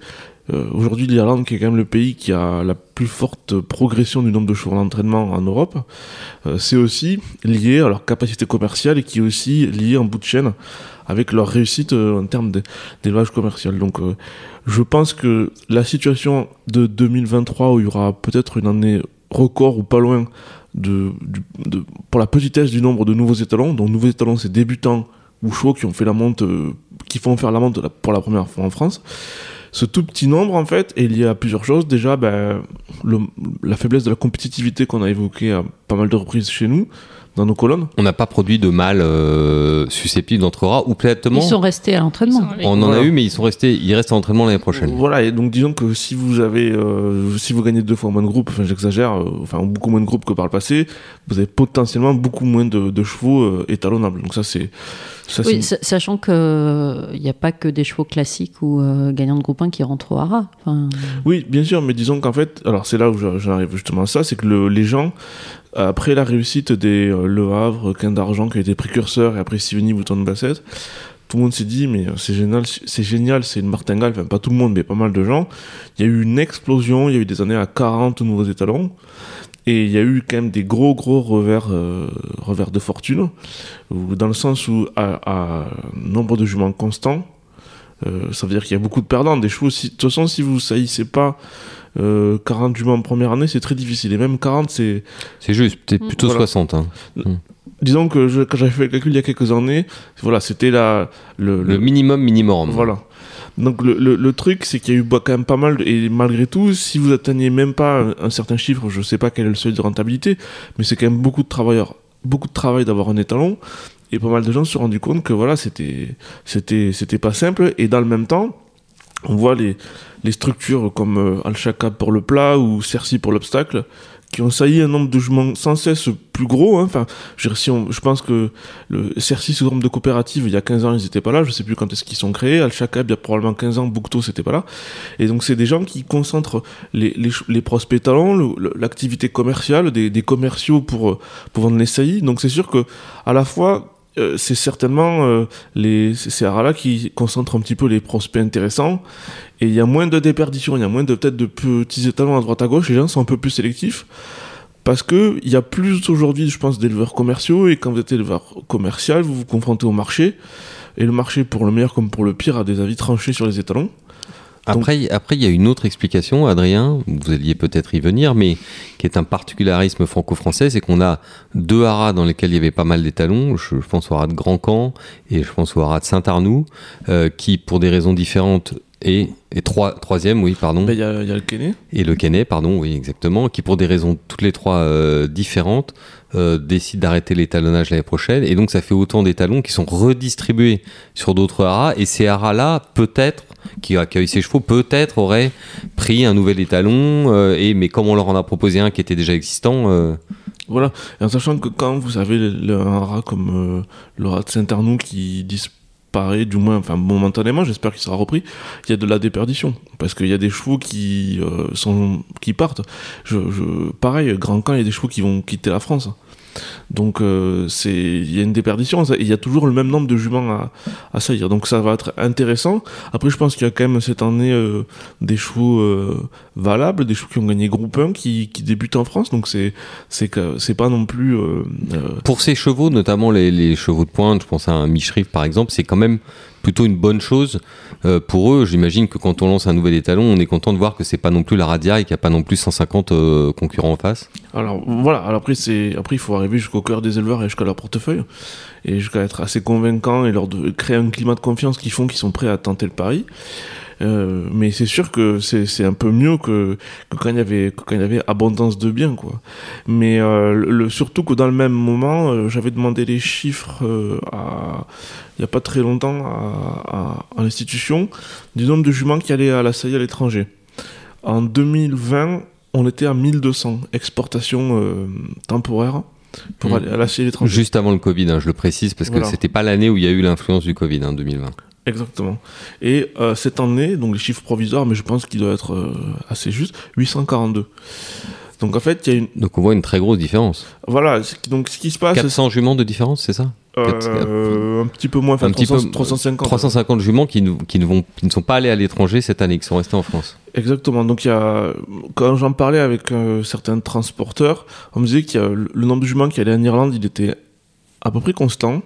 euh, aujourd'hui, l'Irlande, qui est quand même le pays qui a la plus forte progression du nombre de jours d'entraînement en Europe, euh, c'est aussi lié à leur capacité commerciale et qui est aussi lié en bout de chaîne avec leur réussite en termes d'élevage commercial. Donc, je pense que la situation de 2023 où il y aura peut-être une année record ou pas loin pour la petitesse du nombre de nouveaux étalons, donc nouveaux étalons c'est débutants ou la monte, qui font faire la monte pour la première fois en France, ce tout petit nombre, en fait, est lié à plusieurs choses. Déjà, ben, la faiblesse de la compétitivité qu'on a évoquée à pas mal de reprises chez nous, dans nos colonnes. On n'a pas produit de mâles euh, susceptibles d'entre rats ou peut-être Ils sont restés à l'entraînement. On en a eu, mais ils sont restés, ils restent en entraînement l'année prochaine. Voilà, et donc disons que si vous avez, euh, si vous gagnez deux fois moins de groupes, enfin j'exagère, euh, enfin beaucoup moins de groupes que par le passé, vous avez potentiellement beaucoup moins de, de chevaux euh, étalonnables. Donc ça c'est, Oui, sachant qu'il n'y a pas que des chevaux classiques ou euh, gagnants de groupe 1 qui rentrent au haras. Enfin, oui, bien sûr, mais disons qu'en fait, alors c'est là où j'arrive justement à ça, c'est que le- les gens, après la réussite des euh, Le Havre, Quin d'Argent qui a été précurseur, et après Sivigny, Bouton de Bassette, tout le monde s'est dit mais euh, c'est génial, c'est génial, c'est une martingale, enfin pas tout le monde, mais pas mal de gens. Il y a eu une explosion, il y a eu des années à 40 nouveaux étalons. Et il y a eu quand même des gros gros revers, euh, revers de fortune, dans le sens où à, à nombre de juments constant, euh, ça veut dire qu'il y a beaucoup de perdants. Des chevaux, si- de toute façon, si vous saillissez pas euh, 40 juments en première année, c'est très difficile. Et même 40, c'est. C'est juste, peut-être Mm. plutôt Voilà. 60. hein. Disons que je- quand j'avais fait le calcul il y a quelques années, voilà, c'était la, le, Le minimum minimum. Voilà. Donc le, le, le truc, c'est qu'il y a eu bah, quand même pas mal, et malgré tout, si vous atteignez même pas un, un certain chiffre, je sais pas quel est le seuil de rentabilité, mais c'est quand même beaucoup de travailleurs, beaucoup de travail d'avoir un étalon, et pas mal de gens se sont rendus compte que voilà, c'était, c'était, c'était pas simple, et dans le même temps, on voit les, les structures comme euh, Al-Shaka pour le plat ou Cercy pour l'obstacle, qui ont sailli un nombre de juments sans cesse plus gros. hein. Enfin, je, si on- je pense que le Cercy sous forme de coopérative, il y a 15 ans, ils n'étaient pas là. Je sais plus quand est-ce qu'ils sont créés. Al-Shaka, il y a probablement 15 ans, Bouctou, c'était pas là. Et donc, c'est des gens qui concentrent les, les, les prospects talents, le- le- l'activité commerciale, des, des commerciaux pour, pour vendre les saillies. Donc, c'est sûr que, à la fois, euh, c'est certainement euh, les, ces qui concentrent un petit peu les prospects intéressants. Et il y a moins de déperdition, il y a moins de peut-être de petits étalons à droite à gauche. Les gens sont un peu plus sélectifs. Parce que il y a plus aujourd'hui, je pense, d'éleveurs commerciaux. Et quand vous êtes éleveur commercial, vous vous confrontez au marché. Et le marché, pour le meilleur comme pour le pire, a des avis tranchés sur les étalons. Après, après, il y a une autre explication, Adrien, vous alliez peut-être y venir, mais qui est un particularisme franco-français, c'est qu'on a deux haras dans lesquels il y avait pas mal d'étalons. Je, je pense au haras de Grand Camp et je pense au haras de Saint-Arnoux, euh, qui, pour des raisons différentes, et, et trois, troisième, oui, pardon, Ben, Il y, a, il y a le Kenney. et le Canet, pardon, oui, exactement, qui pour des raisons toutes les trois euh, différentes euh, décide d'arrêter l'étalonnage l'année prochaine, et donc ça fait autant d'étalons qui sont redistribués sur d'autres haras, et ces haras-là, peut-être, qui accueillent ces chevaux, peut-être auraient pris un nouvel étalon, euh, et mais comme on leur en a proposé un qui était déjà existant, euh, Voilà. Et en sachant que quand vous avez le, un rat comme le rat de Saint-Arnoux qui disparaît, du moins, enfin momentanément, j'espère qu'il sera repris, il y a de la déperdition. Parce qu'il y a des chevaux qui, euh, sont, qui partent. Pareil, Grand Camp, il y a des chevaux qui vont quitter la France. Donc euh, c'est il y a une déperdition, il y a toujours le même nombre de juments à, à saillir. Donc ça va être intéressant. Après je pense qu'il y a quand même cette année euh, des chevaux euh, valables, des chevaux qui ont gagné groupe 1 qui, qui débutent en France. Donc c'est c'est c'est pas non plus pour ces chevaux, notamment les, les chevaux de pointe, je pense à un Michriff par exemple, c'est quand même plutôt une bonne chose euh, pour eux. J'imagine que quand on lance un nouvel étalon, on est content de voir que c'est pas non plus la Radia et qu'il n'y a pas non plus 150 euh, concurrents en face. Alors voilà, alors après c'est après il faut arriver jusqu'au cœur des éleveurs et jusqu'à leur portefeuille et jusqu'à être assez convaincant et leur de créer un climat de confiance qui font qu'ils sont prêts à tenter le pari. Euh, mais c'est sûr que c'est un peu mieux que, que quand il y avait quand il y avait abondance de biens quoi. Mais euh, le surtout que dans le même moment, euh, j'avais demandé les chiffres euh, à il y a pas très longtemps à, à, à l'institution du nombre de juments qui allaient à la saillie à l'étranger. En 2020, on était à 1200 exportations euh, temporaires pour Mm. aller à la saillie à l'étranger. Juste avant le Covid, hein, je le précise, parce que Voilà. c'était pas l'année où il y a eu l'influence du Covid, hein, 2020. Exactement. Et euh, cette année, donc les chiffres provisoires, mais je pense qu'il doit être euh, assez juste, 842. Donc en fait, il y a une. Donc on voit une très grosse différence. Voilà, donc ce qui se passe, 400 juments de différence, c'est ça? Euh, un petit peu moins, enfin Un petit 300 peu- 350. 350 juments qui ne, qui, ne vont, qui ne sont pas allés à l'étranger cette année, qui sont restés en France. Exactement. Donc il y a, quand j'en parlais avec euh, certains transporteurs, on me disait le le nombre de juments qui allaient en Irlande, il était à peu près constant.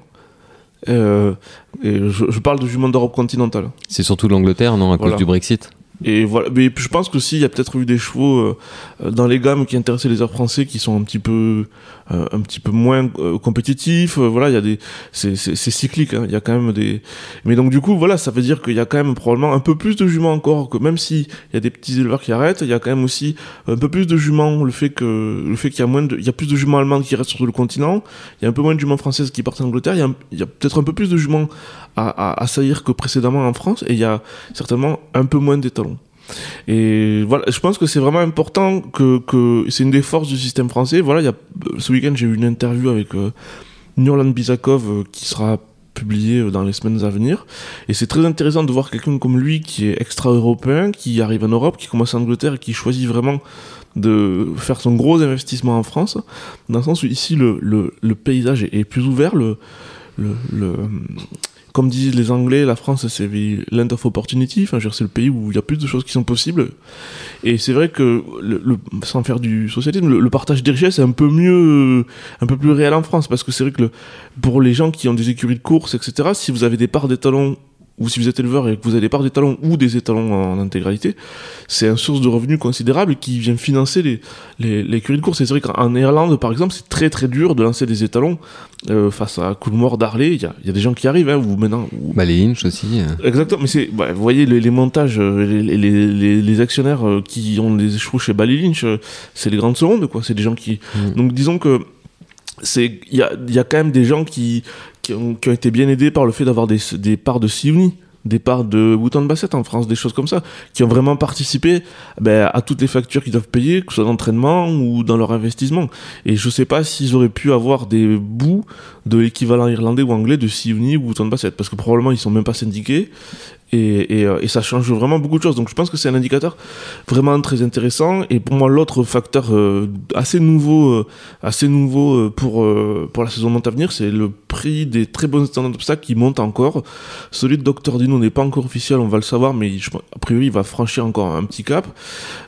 Euh, et je, je parle de juments d'Europe continentale. C'est surtout l'Angleterre, non, à Voilà. cause du Brexit? Et voilà, mais je pense que si, il y a peut-être eu des chevaux euh, dans les gammes qui intéressaient les arts français qui sont un petit peu, euh, un petit peu moins euh, compétitifs. Euh, voilà, il y a des, c'est, cyclique. hein, Il y a quand même des, mais donc du coup, voilà, ça veut dire qu'il y a quand même probablement un peu plus de juments encore que même si il y a des petits éleveurs qui arrêtent, il y a quand même aussi un peu plus de juments. Le fait que, le fait qu'il y a moins de, il y a plus de juments allemands qui restent sur le continent, il y a un peu moins de juments françaises qui partent en Angleterre. Il y a, a peut-être un peu plus de juments à, à, à saillir que précédemment en France, et il y a certainement un peu moins d'étalons. Et voilà, je pense que c'est vraiment important que, que c'est une des forces du système français. Voilà, il y a, ce week-end, j'ai eu une interview avec euh, Nurlan Bizakov euh, qui sera publié euh, dans les semaines à venir. Et c'est très intéressant de voir quelqu'un comme lui qui est extra-européen, qui arrive en Europe, qui commence en Angleterre et qui choisit vraiment de faire son gros investissement en France, dans le sens où ici le, le, paysage est, plus ouvert, le, le, comme disent les Anglais, la France c'est land of opportunity, enfin c'est le pays où il y a plus de choses qui sont possibles. Et c'est vrai que, le, le- sans faire du socialisme, le, partage des richesses est un peu mieux, un peu plus réel en France, parce que c'est vrai que pour les gens qui ont des écuries de course, etc., si vous avez des parts d'étalons ou si vous êtes éleveur et que vous avez des parts d'étalons ou des étalons en intégralité, c'est une source de revenus considérable qui vient financer les, les, les de course. Et c'est vrai qu'en Irlande, par exemple, c'est très très dur de lancer des étalons euh, face à Coolmore, Darley. Il y a, y a des gens qui arrivent, hein, ou maintenant. ou- Bah, les Inch aussi. euh. Exactement, mais c'est, bah, vous voyez les, les montages, euh, les, les, actionnaires euh, qui ont des chevaux chez Bally Lynch, c'est les grandes secondes, quoi. C'est des gens qui. Mm. Donc disons que c'est, il y a, il y a quand même des gens qui, qui, ont, qui ont été bien aidés par le fait d'avoir des, des parts de Sioni des parts de Wooten Bassett en France, des choses comme ça, qui ont vraiment participé ben, à toutes les factures qu'ils doivent payer, que ce soit d'entraînement ou dans leur investissement. Et je sais pas s'ils auraient pu avoir des bouts de l'équivalent irlandais ou anglais de Sioni ou Wooten Bassett, parce que probablement ils sont même pas syndiqués et, et, euh, et ça change vraiment beaucoup de choses. Donc je pense que c'est un indicateur vraiment très intéressant. Et pour moi, l'autre facteur euh, assez nouveau, euh, assez nouveau pour euh, pour la saison monte à venir, c'est le prix des très bons standards d'obstacles qui monte encore. Celui de Dr Dino n'est pas encore officiel, on va le savoir, mais je, a priori il va franchir encore un petit cap.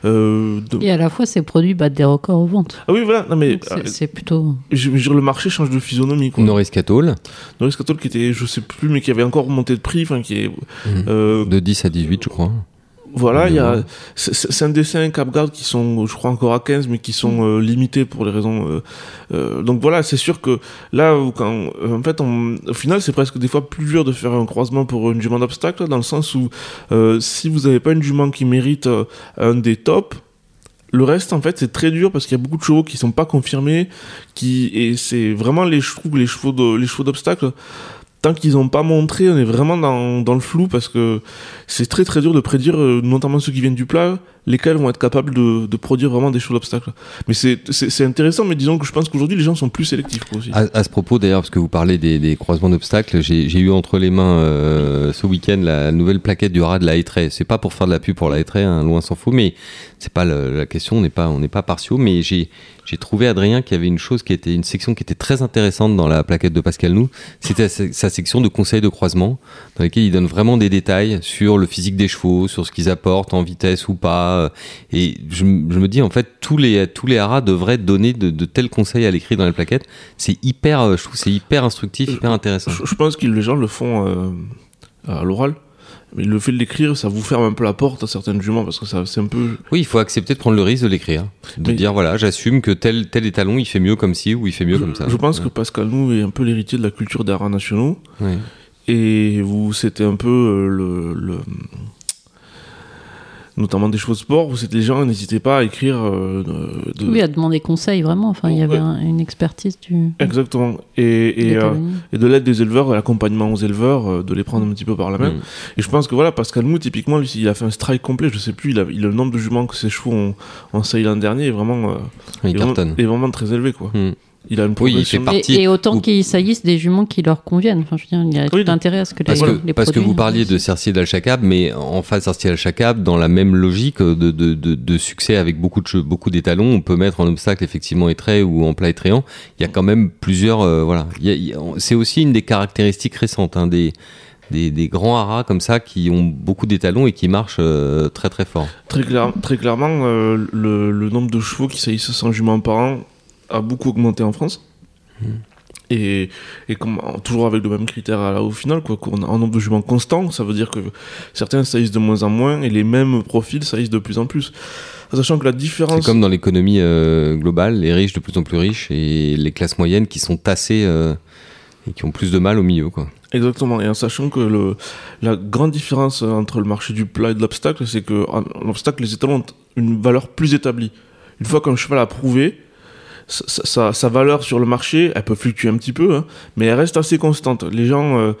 De- Et à la fois, ces produits battent des records aux ventes. Ah oui, voilà. Non mais C'est plutôt. je dire, le marché change de physionomie. Quoi. Norris Cattle, Norris qui était, je sais plus, mais qui avait encore monté de prix, enfin qui est. Mhm. euh, de 10 à 18, je crois. Voilà, il y a c'est- un dessin et Capgard qui sont, je crois encore à 15, mais qui sont euh, limités pour les raisons. euh, euh, donc voilà, c'est sûr que là, quand, en fait, on- au final, c'est presque des fois plus dur de faire un croisement pour une jument d'obstacle, dans le sens où si vous n'avez pas une jument qui mérite un des tops. Le reste, en fait, c'est très dur parce qu'il y a beaucoup de chevaux qui sont pas confirmés, qui et c'est vraiment les chevaux, les chevaux, les chevaux d'obstacle. Tant qu'ils n'ont pas montré, on est vraiment dans, dans le flou parce que c'est très très dur de prédire, euh, notamment ceux qui viennent du plat, lesquels vont être capables de, produire vraiment des chevaux d'obstacle. Mais c'est intéressant, mais disons que je pense qu'aujourd'hui les gens sont plus sélectifs aussi. À, à ce propos, d'ailleurs, parce que vous parlez des, croisements d'obstacles, j'ai eu entre les mains euh, ce week-end la nouvelle plaquette du rat de la Hétraie. C'est pas pour faire de la pub pour la Hétraie, hein, loin s'en faut, mais c'est pas la question. On n'est pas, pas partiaux, mais j'ai trouvé Adrien qui avait une chose qui était une section qui était très intéressante dans la plaquette de Pascal Nou. C'était sa section de conseils de croisement, dans laquelle il donne vraiment des détails sur le physique des chevaux, sur ce qu'ils apportent en vitesse ou pas. Et je, me dis en fait tous les tous les haras devraient donner de, de tels conseils à l'écrit dans les plaquettes. C'est hyper, euh, je trouve, c'est hyper instructif, hyper intéressant. Je, je pense que les gens le font euh, à l'oral. Mais le fait de l'écrire, ça vous ferme un peu la porte à certaines juments parce que ça c'est un peu. Oui, il faut accepter de prendre le risque de l'écrire, de Mais- dire voilà, j'assume que tel tel étalon il fait mieux comme ci ou il fait mieux Je, comme ça. je pense que Pascal Nou est un peu l'héritier de la culture des haras nationaux. Ouais. Et vous, c'était un peu euh, le, le- Notamment des chevaux de sport, où c'était les gens n'hésitaient pas à écrire. euh, de- Oui, à demander conseil, vraiment. Enfin, il y avait Ouais. un- une expertise du. Exactement. Et, et, euh, et de l'aide des éleveurs, l'accompagnement aux éleveurs, euh, de les prendre un petit peu par la main. Mm. Et je pense que voilà, Pascal Mou, typiquement, lui, il a fait un strike complet, je sais plus, il a, il a le nombre de juments que ses chevaux ont, ont l'an dernier est vraiment, euh, Il est vraiment, cartonne. est vraiment très élevé, quoi. Mm. Il a une Oui, il fait pas- partie- Et, et autant ou- qu'ils saillissent des juments qui leur conviennent. Enfin, je veux dire, il y a Oui, tout intérêt à ce que Parce, les, que, les parce que vous parliez de Cercier d'Al-Shakab, mais en face Cercier d'Al-Shakab, dans la même logique de, de, de, de succès avec beaucoup de beaucoup d'étalons, on peut mettre en obstacle effectivement étrait ou en plat étréant. Il y a quand même plusieurs. euh, voilà, Il y a- il y a- c'est aussi une des caractéristiques récentes hein, des, des, des grands haras comme ça qui ont beaucoup d'étalons et qui marchent euh, très très fort. Très, clair- très clairement, euh, le, le nombre de chevaux qui saillissent sans juments par an a beaucoup augmenté en France. Et, et comme, toujours avec le même critère à- au final, quoi, qu'on a un nombre de juments constant, ça veut dire que certains saillissent de moins en moins et les mêmes profils saillissent de plus en plus. Sachant que la C'est différence. comme dans l'économie euh, globale, les riches de plus en plus riches et les classes moyennes qui sont tassées euh, et qui ont plus de mal au milieu. Quoi. Exactement, et en sachant que le, la grande différence entre le marché du plat et de l'obstacle, c'est que l'obstacle, les étalons ont une valeur plus établie. Une fois qu'un cheval a prouvé, sa, sa- valeur sur le marché, elle peut fluctuer un petit peu, hein, mais elle reste assez constante. Les gens, euh,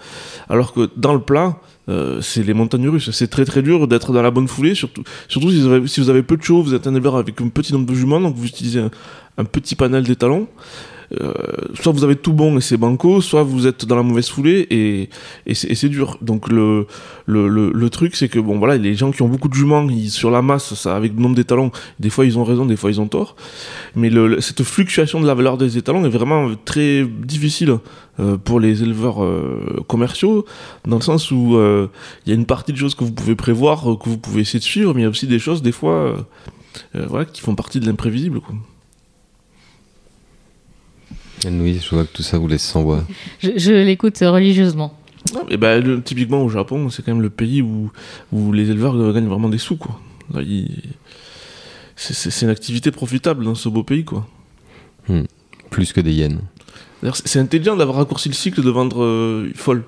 alors que dans le plat, euh, c'est les montagnes russes. C'est très très dur d'être dans la bonne foulée, surtout, surtout si, vous avez, si vous avez peu de chevaux, vous êtes un éleveur avec un petit nombre de juments, donc vous utilisez un, un petit panel d'étalons. Euh, soit vous avez tout bon et c'est banco, soit vous êtes dans la mauvaise foulée et, et c'est dur. Donc le, le, le, truc c'est que bon voilà, les gens qui ont beaucoup de juments, ils, sur la masse, ça, avec le nombre d'étalons, des fois ils ont raison, des fois ils ont tort. Mais le, cette fluctuation de la valeur des étalons est vraiment très difficile euh, pour les éleveurs euh, commerciaux, dans le sens où euh, il y a une partie de choses que vous pouvez prévoir, euh, que vous pouvez essayer de suivre, mais il y a aussi des choses des fois euh, voilà, qui font partie de l'imprévisible. quoi. Anne-Louise, je vois que tout ça vous laisse sans voix. Je, je l'écoute religieusement. Et ben, le- typiquement au Japon, c'est quand même le pays où, où les éleveurs gagnent vraiment des sous, quoi. Là, ils- C'est une activité profitable dans ce beau pays, quoi. Plus que des yens. D'ailleurs, c'est intelligent d'avoir raccourci le cycle de vendre euh, folle.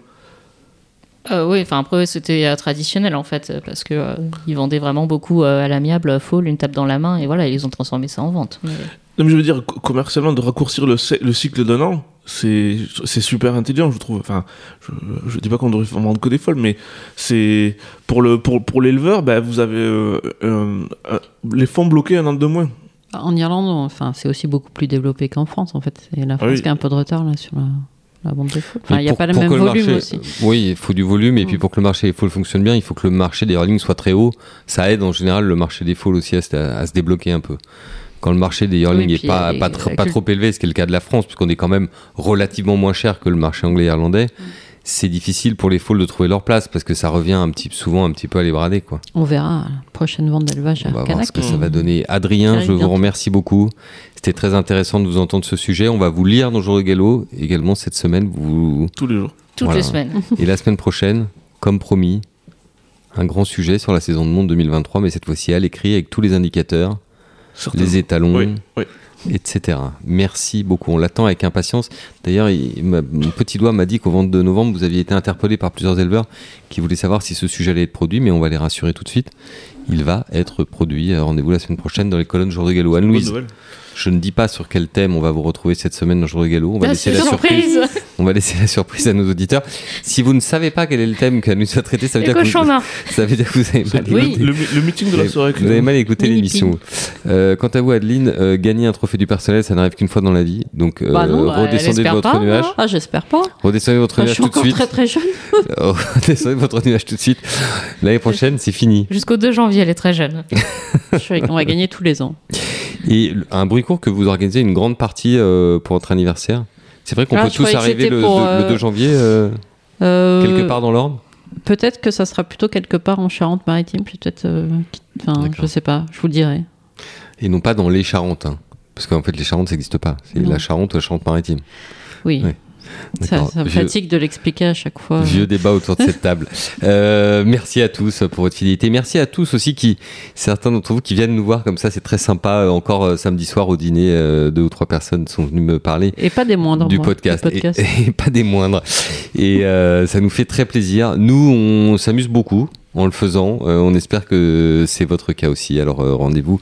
Euh, oui, enfin après c'était euh, traditionnel en fait, parce que euh, ils vendaient vraiment beaucoup euh, à l'amiable, euh, fall, une tape dans la main, et voilà, ils ont transformé ça en vente. Mais- Non, mais je veux dire, co- commercialement, de raccourcir le, cy- le cycle d'un an, c'est super intelligent, je trouve. Enfin, je, je dis pas qu'on devrait vendre que des folles, mais c'est pour le pour, pour l'éleveur, ben, vous avez euh, euh, euh, les fonds bloqués un an de moins. En Irlande, enfin, c'est aussi beaucoup plus développé qu'en France, en fait. C'est la France oui. qui a un peu de retard là sur la, la vente de. Enfin, il n'y a pas le même le volume marché- aussi. Oui, il faut du volume, et puis pour que le marché des falls fonctionne bien, il faut que le marché des yearlings soit très haut. Ça aide en général le marché des falls aussi à se débloquer un peu. Quand le marché des yearlings n'est pas, pas, tr- pas trop élevé, ce qui est le cas de la France, puisqu'on est quand même relativement moins cher que le marché anglais et irlandais, c'est difficile pour les falls de trouver leur place, parce que ça revient un petit, souvent un petit peu à les brader. Quoi. On verra la prochaine vente d'élevage On à va voir Canac. ce que ça va donner. Adrien, je vous remercie beaucoup. C'était très intéressant de vous entendre ce sujet. On va vous lire dans Jour de Gallo également cette semaine. Vous... Tous les jours. Toutes Voilà. les semaines. Et la semaine prochaine, comme promis, un grand sujet sur la saison de monde 2023, mais cette fois-ci à l'écrit avec tous les indicateurs. Les étalons, Oui, oui. etc. Merci beaucoup. On l'attend avec impatience. D'ailleurs, mon petit doigt m'a dit qu'au 22 novembre, vous aviez été interpellé par plusieurs éleveurs qui voulaient savoir si ce sujet allait être produit, mais on va les rassurer tout de suite. Il va être produit. Euh, Rendez-vous la semaine prochaine dans les colonnes Jour de Gallo. Bonne Anne-Louise, nouvelle. Je ne dis pas sur quel thème on va vous retrouver cette semaine dans Jour de Gallo. On va laisser la surprise. On va laisser la surprise à nos auditeurs. Si vous ne savez pas quel est le thème qu'elle nous a traité, ça veut, dire que vous, cochons morts. ça veut dire que vous avez mal Le, Oui. le, le meeting de la soirée. vous avez mal écouté l'émission. Euh, quant à vous, Adeline, euh, gagner un trophée du personnel, ça n'arrive qu'une fois dans la vie. Donc, euh, Bah non, bah, redescendez de votre pas, nuage. hein. Ah, j'espère pas. Redescendez de votre je nuage suis tout de encore suite. très très jeune. (laughs) Redescendez de votre nuage tout de suite. L'année prochaine, c'est fini. Jusqu'au 2 janvier, elle est très jeune. (laughs) Je suis- On va gagner tous les ans. Et un bruit que vous organisez une grande partie euh, pour votre anniversaire. C'est vrai qu'on Ah, peut tous arriver le, pour, le- le euh, 2 janvier euh, quelque part dans l'ordre. Peut-être que ça sera plutôt quelque part en Charente-Maritime. Peut-être. Enfin, je sais pas. Je vous le dirai. Et non pas dans les Charentes. hein. Parce qu'en fait, les Charentes, ça n'existe pas. C'est la Charente la Charente-Maritime. Oui. Ouais. Ça, ça me Vieux- fatigue de l'expliquer à chaque fois. Vieux débat autour de cette table. (laughs) Euh, merci à tous pour votre fidélité. Merci à tous aussi qui, certains d'entre vous qui viennent nous voir comme ça, c'est très sympa. Encore euh, samedi soir au dîner, euh, deux ou trois personnes sont venues me parler Et pas des moindres. du moi, podcast. Et, (laughs) et pas des moindres. Et euh, ça nous fait très plaisir. Nous, on s'amuse beaucoup en le faisant. Euh, on espère que c'est votre cas aussi. Alors euh, rendez-vous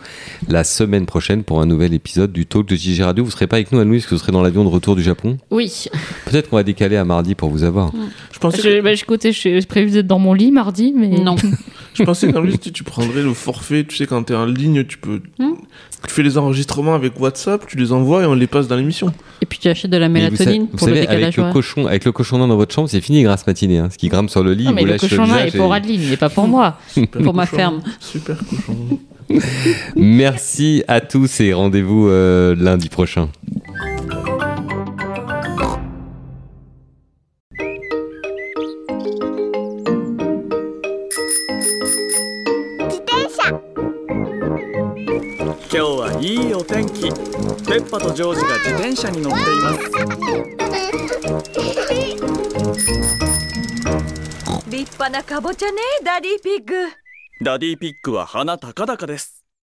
la semaine prochaine pour un nouvel épisode du Talk de JG Radio. Vous serez pas avec nous, Anne-Louise, que vous serez dans l'avion de retour du Japon. Oui. Peut-être qu'on va décaler à mardi pour vous avoir. Je pensais, Je, bah, je, écoutais, je suis prévu d'être dans mon lit mardi, mais. Non. (laughs) je pensais qu'en plus, tu, tu prendrais le forfait. Tu sais, quand t'es en ligne, tu peux. Hmm. Tu fais les enregistrements avec WhatsApp, tu les envoies et on les passe dans l'émission. Et puis tu achètes de la vous mélatonine sa- vous pour le savez, décalage avec le cochon, avec le cochon nain dans votre chambre, c'est fini grasse matinée. Hein. Ce qui grimpe sur le lit, Non, mais vous le lâche le cochon nain est pour et- Adeline, il n'est pas pour moi. (laughs) Super Pour ma cochon. ferme. Super cochon. Merci à tous et rendez-vous euh, lundi prochain. 今日はいいお天気。ペッパとジョージが自転車に乗っています。立派なカボチャねダディピッグ。ダディピッグは鼻高々です。